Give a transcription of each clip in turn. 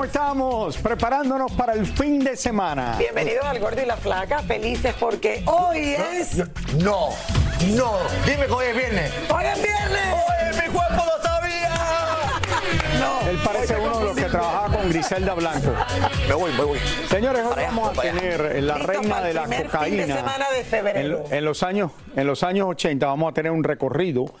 ¿Cómo estamos? Preparándonos para el fin de semana. Bienvenidos al Gordi y la Flaca, felices porque hoy es... No, no, dime que hoy es viernes. ¡Hoy es viernes! ¡Oye, mi cuerpo lo sabía! No, Él parece uno de los que trabajaba con Griselda Blanco. Me voy, me voy. Señores, hoy vamos a tener la reina de la primer fin de cocaína. semana de febrero. En, en los años, en los años 80 vamos a tener un recorrido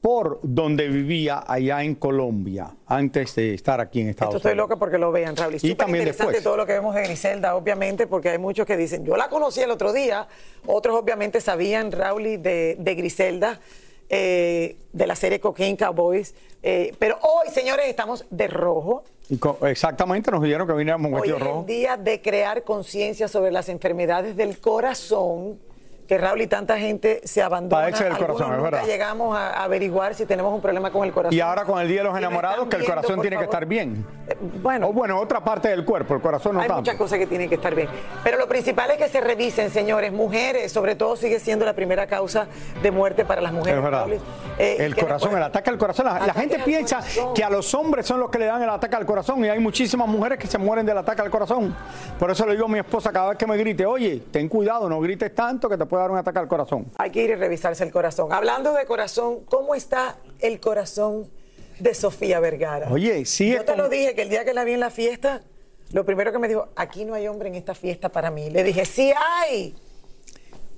por donde vivía allá en Colombia, antes de estar aquí en Estados Esto estoy Unidos. loca porque lo vean, Raúl. Y, súper también interesante después. todo lo que vemos de Griselda, obviamente, porque hay muchos que dicen, yo la conocí el otro día, otros obviamente sabían, Raúl, de, de Griselda, eh, de la serie Cocaine Cowboys, eh, pero hoy, señores, estamos de rojo. Y exactamente, nos dijeron que viniéramos Hoy vestidos es el día de crear conciencia sobre las enfermedades del corazón. Que Raúl y tanta gente se abandona. Padece del corazón, es verdad. llegamos a averiguar si tenemos un problema con el corazón. Y ahora con el Día de los Enamorados, que el viendo, corazón tiene que estar bien. Eh, Bueno, O bueno, otra parte del cuerpo, el corazón no hay tanto. muchas cosas que tienen que estar bien. Pero lo principal es que se revisen, señores. Mujeres, sobre todo, sigue siendo la primera causa de muerte para las mujeres. Es verdad. Raúl. Eh, el corazón, el ataque al corazón. La, gente piensa que a los hombres son los que le dan el ataque al corazón y hay muchísimas mujeres que se mueren del ataque al corazón. Por eso le digo a mi esposa cada vez que me grite, oye, ten cuidado, no grites tanto que te puede dar un ataque al corazón. Hay que ir y revisarse el corazón. Hablando de corazón, ¿cómo está el corazón de Sofía Vergara? Oye, sigue Yo te lo dije que el día que la vi en la fiesta, lo primero que me dijo, aquí no hay hombre en esta fiesta para mí. Le dije, sí hay.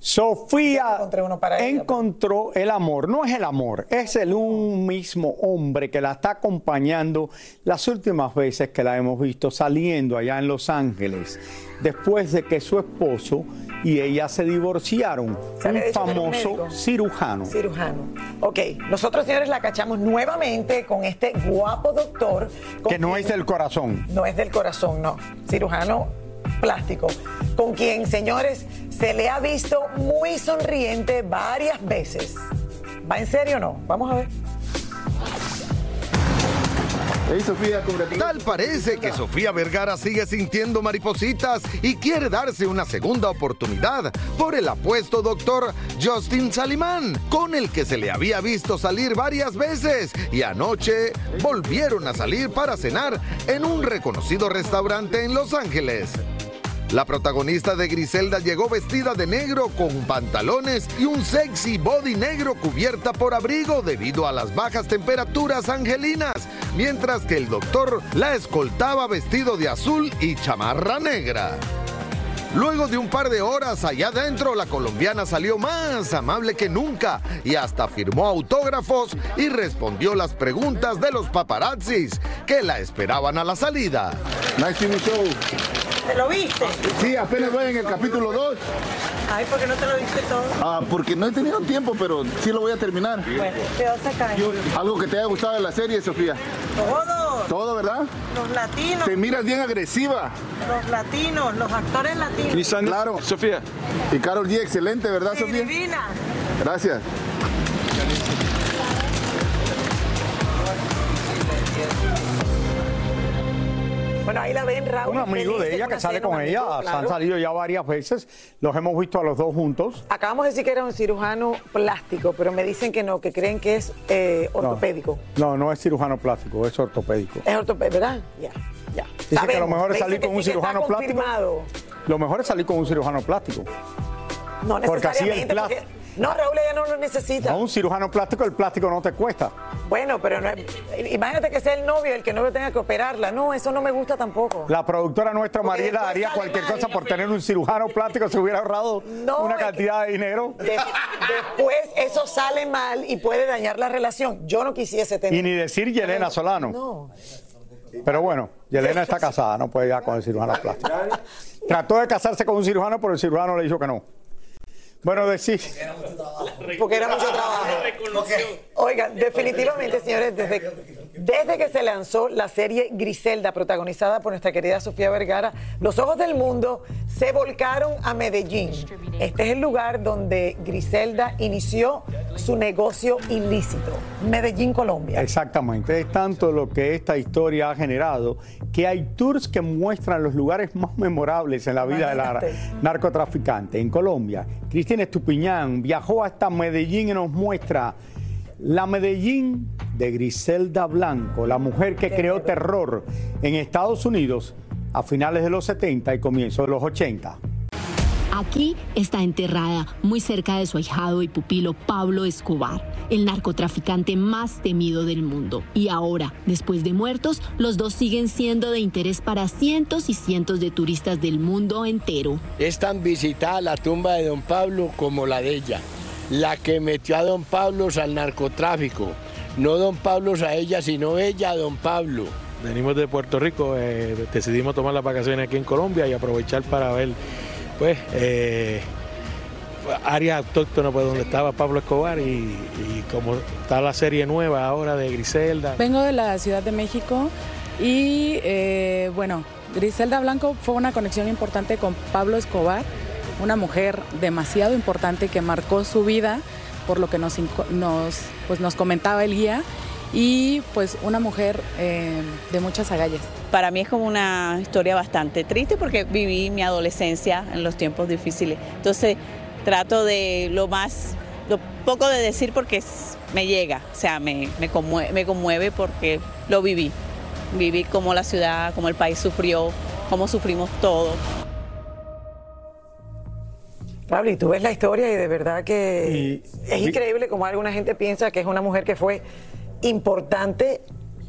Sofía encontró el amor. No es el amor, es el un mismo hombre que la está acompañando las últimas veces que la hemos visto saliendo allá en Los Ángeles, después de que su esposo y ella se divorciaron. Se Un famoso cirujano. Cirujano. Ok, nosotros señores la cachamos nuevamente con este guapo doctor. Que no quien- es del corazón. No es del corazón, no. Cirujano plástico. Con quien, señores, se le ha visto muy sonriente varias veces. ¿Va en serio o no? Vamos a ver. Hey Sofía. Tal parece que Sofía Vergara sigue sintiendo maripositas y quiere darse una segunda oportunidad por el apuesto doctor Justin Salimán, con el que se le había visto salir varias veces y anoche volvieron a salir para cenar en un reconocido restaurante en Los Ángeles. La protagonista de Griselda llegó vestida de negro con pantalones y un sexy body negro cubierta por abrigo debido a las bajas temperaturas angelinas, mientras que el doctor la escoltaba vestido de azul y chamarra negra. Luego de un par de horas allá adentro, la colombiana salió más amable que nunca y hasta firmó autógrafos y respondió las preguntas de los paparazzis que la esperaban a la salida. Nice. ¿Te lo viste? Sí, apenas voy en el capítulo 2. Ay, ¿por qué no te lo viste todo? Ah, porque no he tenido tiempo, pero sí lo voy a terminar. Bueno, ¿de dónde cae? Algo que te haya gustado de la serie, Sofía. Todos, Todo, ¿verdad? los latinos, Te miras bien agresiva. los latinos, los actores latinos. Claro. Sofía. Y Carol G, excelente, ¿verdad, Sí, Sofía? divina. Gracias. Ahí la ven, Raúl. Un amigo feliz de ella que sale cena, con ella, han salido ya varias veces, los hemos visto a los dos juntos. Acabamos de decir que era un cirujano plástico, pero me dicen que no, que creen que es eh, ortopédico. No, no es cirujano plástico, es ortopédico. Es ortopédico, ¿verdad? Ya, ya. Dice que lo mejor es salir con un sí cirujano plástico. Lo mejor es salir con un cirujano plástico. No Porque así el necesariamente. porque- No, Raúl, ella no lo necesita. A un cirujano plástico el plástico no te cuesta. Bueno, pero no es- imagínate que sea el novio el que no lo tenga que operarla. No, eso no me gusta tampoco. La productora nuestra, Porque Mariela, haría cualquier mal. cosa por tener un cirujano plástico, se hubiera ahorrado No, una cantidad de dinero. De- después eso sale mal y puede dañar la relación. Yo no quisiese tener. Y ni decir Yelena Solano. No. Pero bueno, Yelena está casada, no puede ir con el cirujano plástico. Trató de casarse con un cirujano, pero el cirujano le dijo que no. Bueno, decir, Porque era mucho trabajo. Oigan, definitivamente, señores, desde, Desde que se lanzó la serie Griselda, protagonizada por nuestra querida Sofía Vergara, los ojos del mundo se volcaron a Medellín. Este es el lugar donde Griselda inició su negocio ilícito, Medellín, Colombia. Exactamente, es tanto lo que esta historia ha generado que hay tours que muestran los lugares más memorables en la vida de la narcotraficante. En Colombia, Cristina Estupiñán viajó hasta Medellín y nos muestra la Medellín de Griselda Blanco, la mujer que creó terror en Estados Unidos a finales de los 70 y comienzos de los 80. Aquí está enterrada, muy cerca de su ahijado y pupilo Pablo Escobar, el narcotraficante más temido del mundo. Y ahora, después de muertos, los dos siguen siendo de interés para cientos y cientos de turistas del mundo entero. Es tan visitada la tumba de don Pablo como la de ella, la que metió a don Pablo al narcotráfico. No don Pablo a ella, sino ella a don Pablo. Venimos de Puerto Rico, eh, decidimos tomar las vacaciones aquí en Colombia y aprovechar para ver, pues, eh, área autóctona pues, donde estaba Pablo Escobar y, y como está la serie nueva ahora de Griselda. Vengo de la Ciudad de México y eh, bueno, Griselda Blanco fue una conexión importante con Pablo Escobar, una mujer demasiado importante que marcó su vida por lo que nos, nos, pues, nos comentaba el guía y pues una mujer eh, de muchas agallas. Para mí es como una historia bastante triste porque viví mi adolescencia en los tiempos difíciles. Entonces trato de lo más, lo poco de decir porque me llega, o sea, me, me, conmue- me conmueve porque lo viví. Viví como la ciudad, como el país sufrió, cómo sufrimos todos. Pablo, y tú ves la historia y de verdad que Y- es increíble como alguna gente piensa que es una mujer que fue importante.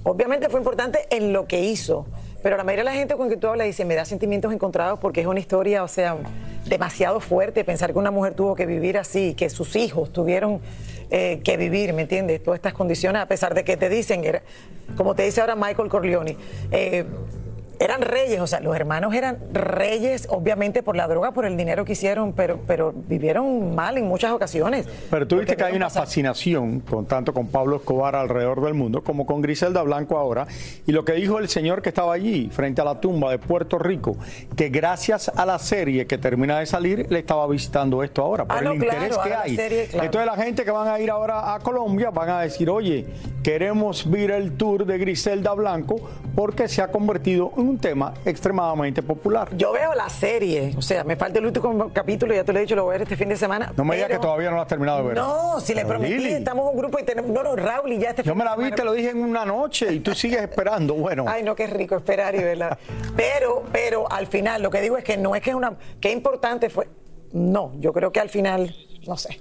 Obviamente fue importante en lo que hizo, pero la mayoría de la gente con que tú hablas dice, me da sentimientos encontrados porque es una historia, o sea, demasiado fuerte pensar que una mujer tuvo que vivir así, que sus hijos tuvieron eh, que vivir, ¿me entiendes? Todas estas condiciones, a pesar de que te dicen, era- como te dice ahora Michael Corleone, eh, eran reyes, o sea, los hermanos eran reyes, obviamente por la droga, por el dinero que hicieron, pero, pero vivieron mal en muchas ocasiones. Pero tú viste que hay una pasar. fascinación con tanto con Pablo Escobar alrededor del mundo como con Griselda Blanco ahora. Y lo que dijo el señor que estaba allí frente a la tumba de Puerto Rico, que gracias a la serie que termina de salir, le estaba visitando esto ahora, por Ah, el no, claro, interés que hay. serie, claro. Entonces la gente que van a ir ahora a Colombia van a decir, oye, queremos ver el tour de Griselda Blanco porque se ha convertido en un tema extremadamente popular. Yo veo la serie, o sea, me falta el último capítulo, ya te lo he dicho, lo voy a ver este fin de semana. No me digas que todavía no lo has terminado de ver. No, si le prometí, Lili, estamos un grupo y tenemos. No, no, Raúl, y ya este Yo fin me la vi, semana- te lo dije en una noche y tú sigues esperando. Bueno. Ay, no, qué rico esperar y verla. Pero, pero al final, lo que digo es que no es que es una. Qué importante fue. No, yo creo que al final, no sé.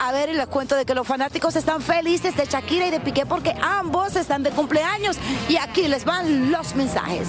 A ver, y les cuento de que los fanáticos están felices de Shakira y de Piqué porque ambos están de cumpleaños y aquí les van los mensajes.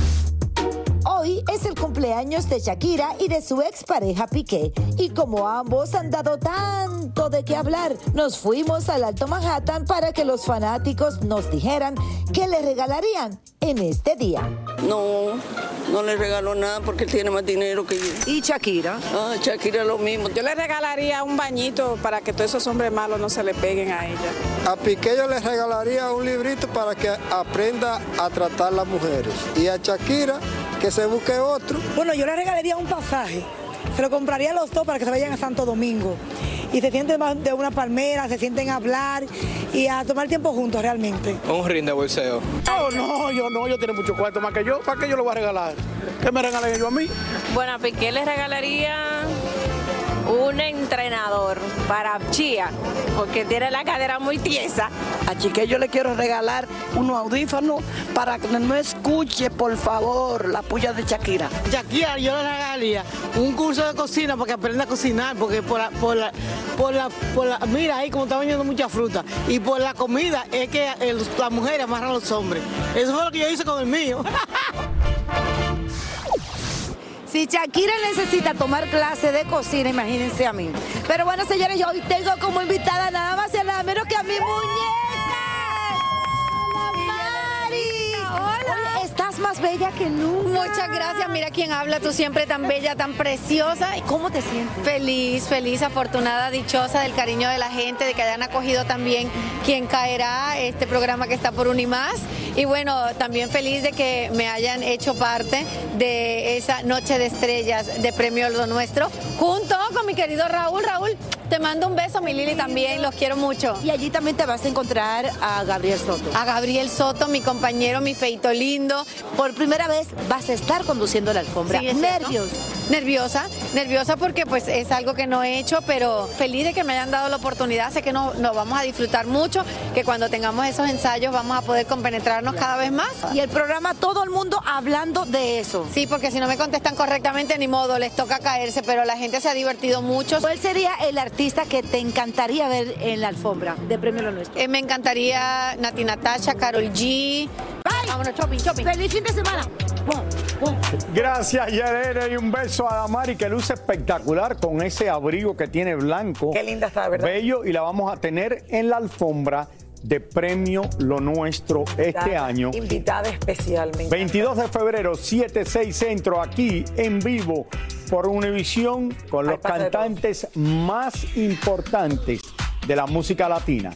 Hoy es el cumpleaños de Shakira y de su expareja Piqué. Y como ambos han dado tanto de qué hablar, nos fuimos al Alto Manhattan para que los fanáticos nos dijeran qué le regalarían en este día. No, no le regalo nada porque él tiene más dinero que yo. ¿Y Shakira? Ah, Shakira lo mismo. Yo le regalaría un bañito para que todos esos hombres malos no se le peguen a ella. A Piqué yo le regalaría un librito para que aprenda a tratar a las mujeres. Y a Shakira que se busque otro. Bueno, yo le regalaría un pasaje. Se lo compraría a los dos para que se vayan a Santo Domingo. Y se sienten más de una palmera, se sienten a hablar y a tomar tiempo juntos realmente. Un ring de bolseo. Oh, no, yo no, yo tiene mucho cuarto más que yo. ¿Para qué yo lo voy a regalar? ¿Qué me regalen ellos a mí? Bueno, a Piqué le regalaría un entrenador para Chía, porque tiene la cadera muy tiesa. A Chique yo le quiero regalar unos audífonos para que no escuche, por favor, la puya de Shakira. Shakira, yo le regalaría un curso de cocina para que aprenda a cocinar, porque por la, por la, por la, por la- mira ahí como está vendiendo mucha fruta, y por la comida es que las mujeres amarran a los hombres. Eso fue lo que yo hice con el mío. Si Shakira necesita tomar clase de cocina, imagínense a mí. Pero bueno, señores, yo hoy tengo como invitada nada más y nada menos que a mi muñeca. Hola, Mari. Hola. ¿Estás más bella que nunca. Muchas gracias. Mira quién habla. Tú siempre tan bella, tan preciosa. ¿Cómo te sientes? Feliz, feliz, afortunada, dichosa del cariño de la gente, de que hayan acogido también quien caerá este programa que está por Unimás. Y bueno, también feliz de que me hayan hecho parte de esa noche de estrellas de Premio Lo Nuestro, junto con mi querido Raúl. Raúl, te mando un beso, mi Lili también, los quiero mucho. Y allí también te vas a encontrar a Gabriel Soto. A Gabriel Soto, mi compañero, mi feito lindo. Por primera vez vas a estar conduciendo la alfombra. Sí. Nervios. Nerviosa, nerviosa porque pues es algo que no he hecho, pero feliz de que me hayan dado la oportunidad. Sé que nos, nos vamos a disfrutar mucho, que cuando tengamos esos ensayos vamos a poder compenetrarnos cada vez más. Y el programa, todo el mundo hablando de eso. Sí, porque si no me contestan correctamente, ni modo, les toca caerse, pero la gente se ha divertido mucho. ¿Cuál sería el artista que te encantaría ver en la alfombra de Premio Lo Nuestro? Eh, me encantaría Nati Natasha, Carol G. Vámonos, shopping, shopping. ¡Feliz fin de semana! Gracias, Yerene, y un beso a Damari que luce espectacular con ese abrigo que tiene blanco. Qué linda está, ¿verdad? Bello, y la vamos a tener en la alfombra de Premio Lo Nuestro este año. Invitada especialmente. 22 de febrero, 7-6 Centro, aquí en vivo por Univisión con los cantantes más importantes de la música latina.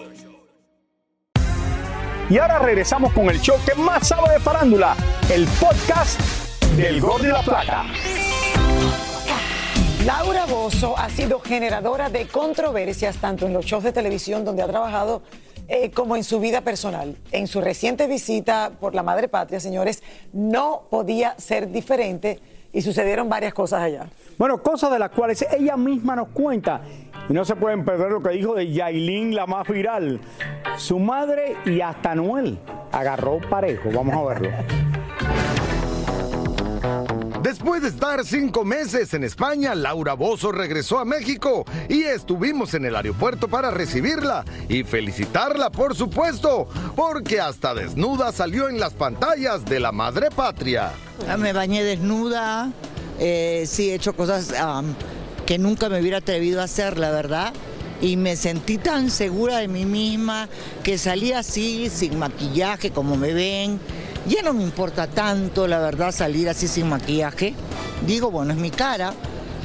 Y ahora regresamos con el show que más sabe de farándula, el podcast del Gol de la Plata. Laura Bozo ha sido generadora de controversias tanto en los shows de televisión donde ha trabajado eh, como en su vida personal. En su reciente visita por la Madre Patria, señores, no podía ser diferente y sucedieron varias cosas allá. Bueno, cosas de las cuales ella misma nos cuenta. Y no se pueden perder lo que dijo de Yailin, la más viral. Su madre y hasta Noel agarró parejo. Vamos a verlo. Después de estar cinco meses en España, Laura Bozo regresó a México y estuvimos en el aeropuerto para recibirla y felicitarla, por supuesto, porque hasta desnuda salió en las pantallas de la madre patria. Me bañé desnuda, eh, sí he hecho cosas que nunca me hubiera atrevido a hacer, la verdad. Y me sentí tan segura de mí misma que salí así, sin maquillaje, como me ven. Ya no me importa tanto, la verdad, salir así sin maquillaje. Digo, bueno, es mi cara.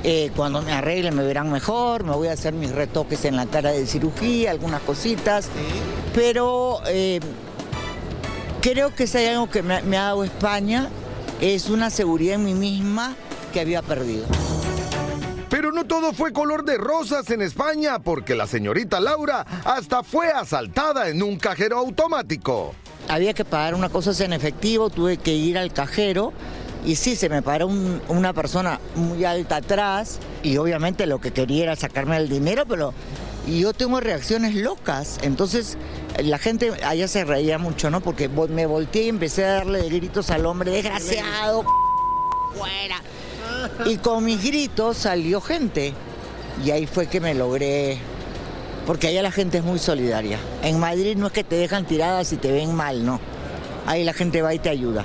eh, cuando me arregle me verán mejor, me voy a hacer mis retoques en la cara de cirugía, algunas cositas. Pero eh, creo que si hay algo que me, me ha dado España, es una seguridad en mí misma que había perdido. Pero no todo fue color de rosas en España, porque la señorita Laura hasta fue asaltada en un cajero automático. Había que pagar una cosa en efectivo, tuve que ir al cajero y sí, se me paró un- una persona muy alta atrás y obviamente lo que quería era sacarme el dinero, pero yo tengo reacciones locas, entonces la gente allá se reía mucho, ¿no? Porque me volteé y empecé a darle gritos al hombre, desgraciado, fuera. Y con mis gritos salió gente y ahí fue que me logré porque allá la gente es muy solidaria. En Madrid no es que te dejan tirada si te ven mal, no. Ahí la gente va y te ayuda.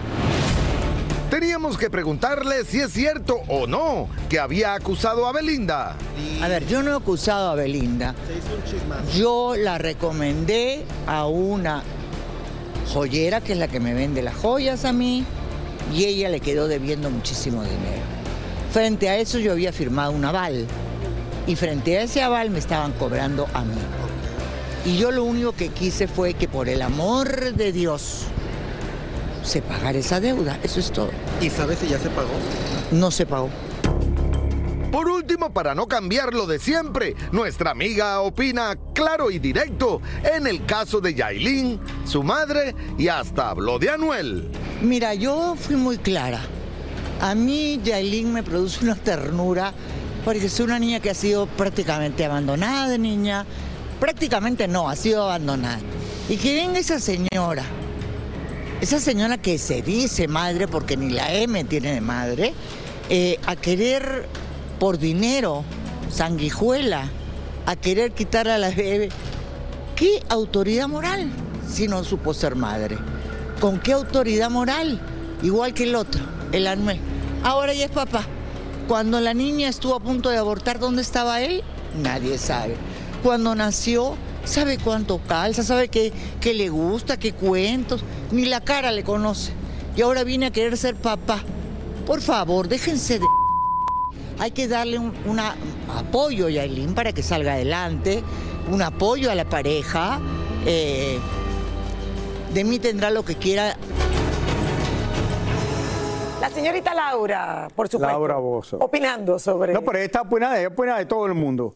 Teníamos que preguntarle si es cierto o no que había acusado a Belinda. A ver, yo no he acusado a Belinda. Yo la recomendé a una joyera, que es la que me vende las joyas a mí, y ella le quedó debiendo muchísimo dinero. Frente a eso yo había firmado un aval, y frente a ese aval me estaban cobrando a mí. Y yo lo único que quise fue que por el amor de Dios se pagara esa deuda, eso es todo. ¿Y sabes si ya se pagó? No se pagó. Por último, para no cambiar lo de siempre, nuestra amiga opina claro y directo en el caso de Yailin, su madre y hasta habló de Anuel. Mira, yo fui muy clara. A mí Yailin me produce una ternura porque es una niña que ha sido prácticamente abandonada de niña. Prácticamente no, ha sido abandonada. Y que venga esa señora, esa señora que se dice madre, porque ni la M tiene de madre, eh, a querer por dinero sanguijuela, a querer quitarle a la bebé. ¿Qué autoridad moral si no supo ser madre? ¿Con qué autoridad moral? Igual que el otro, el Anuel. Ahora ya es papá. Cuando la niña estuvo a punto de abortar, ¿dónde estaba él? Nadie sabe. Cuando nació, sabe cuánto calza, sabe qué, qué le gusta, qué cuentos, ni la cara le conoce. Y ahora viene a querer ser papá. Por favor, déjense de... Hay que darle un apoyo a Yailin para que salga adelante, un apoyo a la pareja. eh, de mí tendrá lo que quiera. Señorita Laura, por supuesto. Laura Bozo. Opinando sobre. No, pero ella está opina de, ella opina de todo el mundo.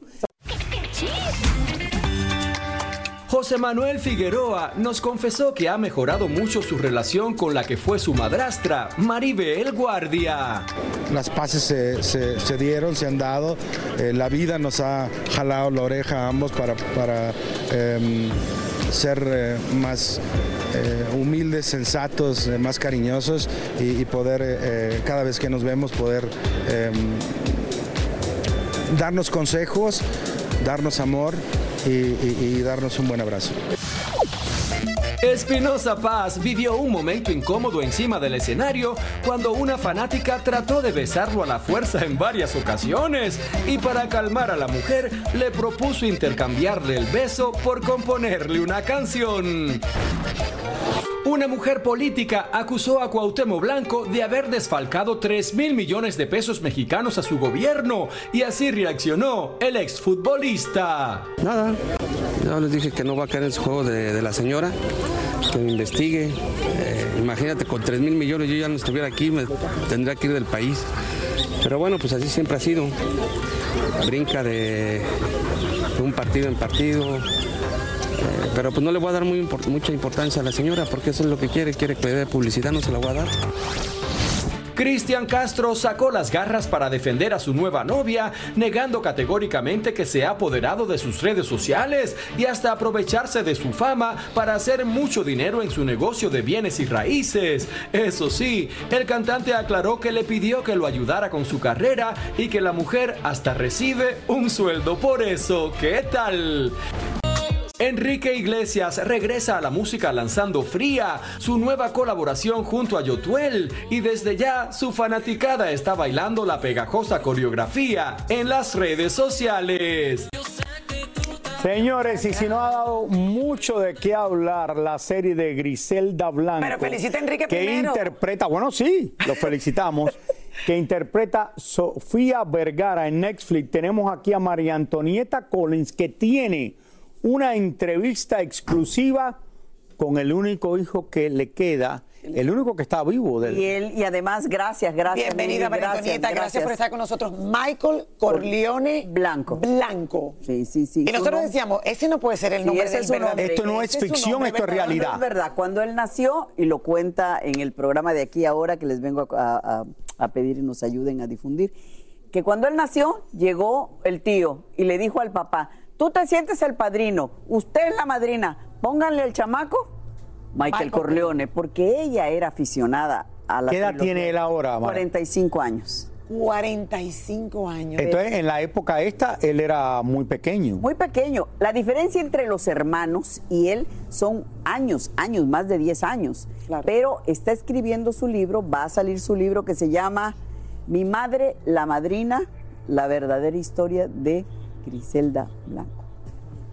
José Manuel Figueroa nos confesó que ha mejorado mucho su relación con la que fue su madrastra, Maribel Guardia. Las paces se, se- se dieron, se han dado. Eh, la vida nos ha jalado la oreja a ambos para, para em, ser eh, más eh, humildes, sensatos, eh, más cariñosos y, poder, eh, cada vez que nos vemos, poder em, darnos consejos, darnos amor y darnos un buen abrazo. Espinosa Paz vivió un momento incómodo encima del escenario cuando una fanática trató de besarlo a la fuerza en varias ocasiones y para calmar a la mujer le propuso intercambiarle el beso por componerle una canción. Una mujer política acusó a Cuauhtémoc Blanco de haber desfalcado 3 mil millones de pesos mexicanos a su gobierno y así reaccionó el exfutbolista. Nada, yo les dije que no va a caer en su juego de, la señora, que me investigue. Eh, imagínate, con 3 mil millones yo ya no estuviera aquí, me tendría que ir del país. Pero bueno, pues así siempre ha sido. Brinca de, un partido en partido. Eh, pero pues no le voy a dar mucha importancia a la señora porque eso es lo que quiere, quiere que le dé publicidad, no se la voy a dar. Cristian Castro sacó las garras para defender a su nueva novia, negando categóricamente que se ha apoderado de sus redes sociales y hasta aprovecharse de su fama para hacer mucho dinero en su negocio de bienes y raíces. Eso sí, el cantante aclaró que le pidió que lo ayudara con su carrera y que la mujer hasta recibe un sueldo por eso. ¿Qué tal? Enrique Iglesias regresa a la música lanzando Fría, su nueva colaboración junto a Yotuel, y desde ya su fanaticada está bailando la pegajosa coreografía en las redes sociales. Señores, y si no ha dado mucho de qué hablar la serie de Griselda Blanco. Pero felicita a Enrique que primero. interpreta, bueno, sí, lo felicitamos. que interpreta Sofía Vergara en Netflix. Tenemos aquí a María Antonieta Collins, que tiene una entrevista exclusiva con el único hijo que le queda, el único que está vivo del. Y él, y además, gracias, gracias. Bienvenida, María Antonieta. Gracias, por estar con nosotros. Michael Corleone Blanco. Blanco. Sí, sí, sí. Y nosotros nombre- decíamos, ese no puede ser el Sí, nombre ese del es su nombre. verdadero. Esto no es ficción, esto es realidad. Es verdad, cuando él nació, y lo cuenta en el programa de aquí ahora, que les vengo a, a- a pedir y nos ayuden a difundir, que cuando él nació, llegó el tío y le dijo al papá, tú te sientes el padrino, usted es la madrina, pónganle el chamaco Michael Michael Corleone, porque ella era aficionada a la ¿Qué edad trilogía. tiene él ahora, Mara? 45 años. 45 años. Entonces, en la época esta, él era muy pequeño. Muy pequeño. La diferencia entre los hermanos y él son años, años, más de 10 años. Pero está escribiendo su libro, va a salir su libro que se llama Mi madre, la madrina, la verdadera historia de Griselda Blanco.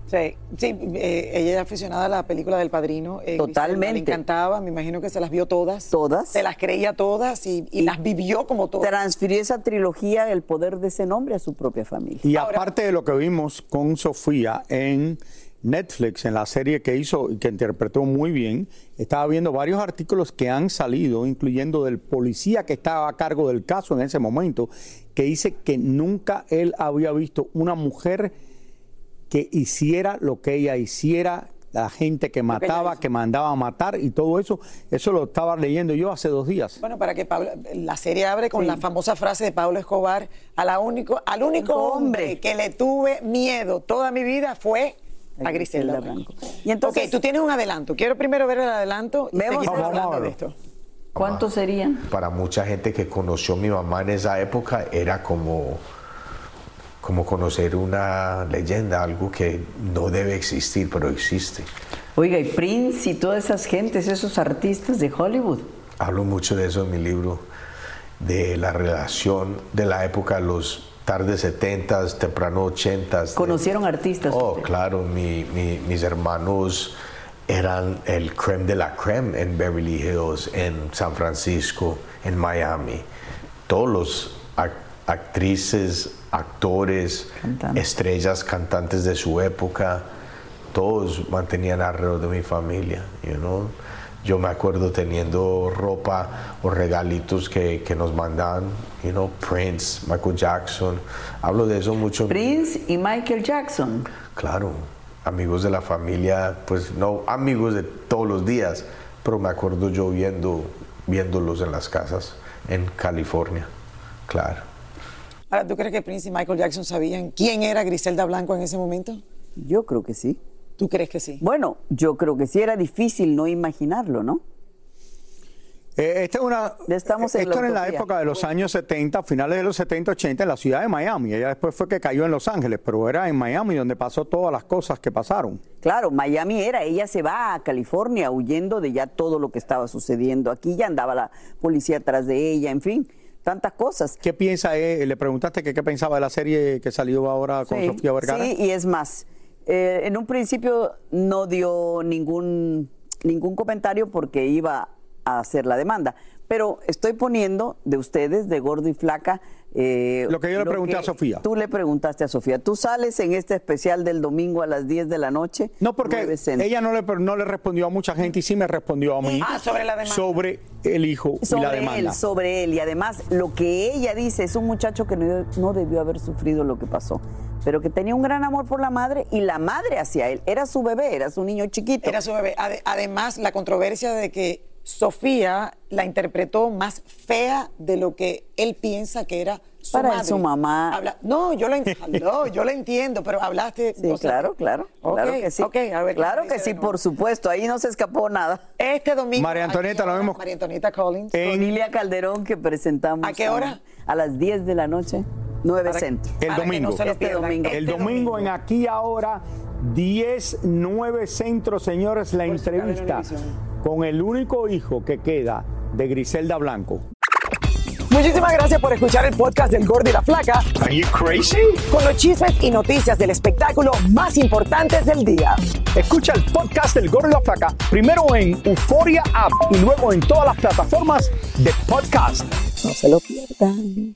Sí, sí eh, ella era aficionada a la película del Padrino. eh, Totalmente. Le encantaba, me imagino que se las vio todas. Todas. Se las creía todas y, y las vivió como todas. Transfirió esa trilogía, el poder de ese nombre, a su propia familia. Y aparte de lo que vimos con Sofía en Netflix, en la serie que hizo y que interpretó muy bien, estaba viendo varios artículos que han salido, incluyendo del policía que estaba a cargo del caso en ese momento, que dice que nunca él había visto una mujer que hiciera lo que ella hiciera, la gente que mataba, que mandaba a matar y todo eso. Eso lo estaba leyendo yo hace dos días. Bueno, para que Pablo, la serie abre con la famosa frase de Pablo Escobar, a la único, al único hombre que le tuve miedo toda mi vida fue a Griselda Blanco. Y entonces, ok, tú tienes un adelanto. Quiero primero ver el adelanto y Vemos seguimos hablando adelanto. de esto. ¿Cuántos serían? Para mucha gente que conoció a mi mamá en esa época era como como conocer una leyenda, algo que no debe existir, pero existe. Oiga, y Prince y todas esas gentes, esos artistas de Hollywood. Hablo mucho de eso en mi libro, de la relación de la época, los tardes 70, temprano 80. ¿Conocieron artistas? Oh, claro, mi- mi- mis hermanos eran el creme de la creme en Beverly Hills, en San Francisco, en Miami. Todos los ac- actrices, actores, estrellas, cantantes de su época, todos mantenían alrededor de mi familia, you know? Yo me acuerdo teniendo ropa o regalitos que, que nos mandaban, you know, Prince, Michael Jackson. Hablo de eso mucho. Prince y Michael Jackson. Claro, amigos de la familia, pues no amigos de todos los días, pero me acuerdo yo viendo, viéndolos en las casas en California, claro. Ahora, ¿tú crees que Prince y Michael Jackson sabían quién era Griselda Blanco en ese momento? Yo creo que sí. ¿Tú crees que sí? Bueno, yo creo que sí era difícil no imaginarlo, ¿no? Eh, esta es una, Estamos en esto la era en la época de los años 70, finales de los 70, 80, en la ciudad de Miami. Ella después fue que cayó en Los Ángeles, pero era en Miami donde pasó todas las cosas que pasaron. Claro, Miami era, ella se va a California huyendo de ya todo lo que estaba sucediendo. Aquí ya andaba la policía atrás de ella, en fin, tantas cosas. ¿Qué piensa? eh? Le preguntaste que qué pensaba de la serie que salió ahora con Sí, Sofía Vergara. Sí, y es más, eh, en un principio no dio ningún, ningún comentario porque iba a hacer la demanda. Pero estoy poniendo de ustedes, de gordo y flaca. eh, Lo que yo le pregunté a Sofía. Tú le preguntaste a Sofía. Tú sales en este especial del domingo a las 10 de la noche. No, porque ella no le, no le respondió a mucha gente y sí me respondió a mí. Ah, sobre la demanda. Sobre el hijo y la sobre demanda. él, sobre él. Y además, lo que ella dice es un muchacho que no, no debió haber sufrido lo que pasó, pero que tenía un gran amor por la madre y la madre hacia él. Era su bebé, era su niño chiquito. Era su bebé. Ade- además, la controversia de que Sofía la interpretó más fea de lo que él piensa que era su Para madre. su mamá. Habla- no, yo lo, en- no, yo lo entiendo, pero hablaste. Sí, o sea, claro, claro. claro que sí. ok, a ver, claro ¿qué que sí, por supuesto. Ahí no se escapó nada. Este domingo. María Antonieta, ¿a qué lo vemos. María Antonieta Collins. Con Ilia Calderón que presentamos. ¿A qué hora? A las 10 de la noche, 9 Para- centro. El domingo. Este domingo. El domingo en Aquí Ahora, 10, 9 Centro, señores, la entrevista con el único hijo que queda de Griselda Blanco. Muchísimas gracias por escuchar el podcast del Gordo y la Flaca. Are you crazy? Con los chismes y noticias del espectáculo más importantes del día. Escucha el podcast del Gordo y la Flaca primero en Euforia App y luego en todas las plataformas de podcast. No se lo pierdan.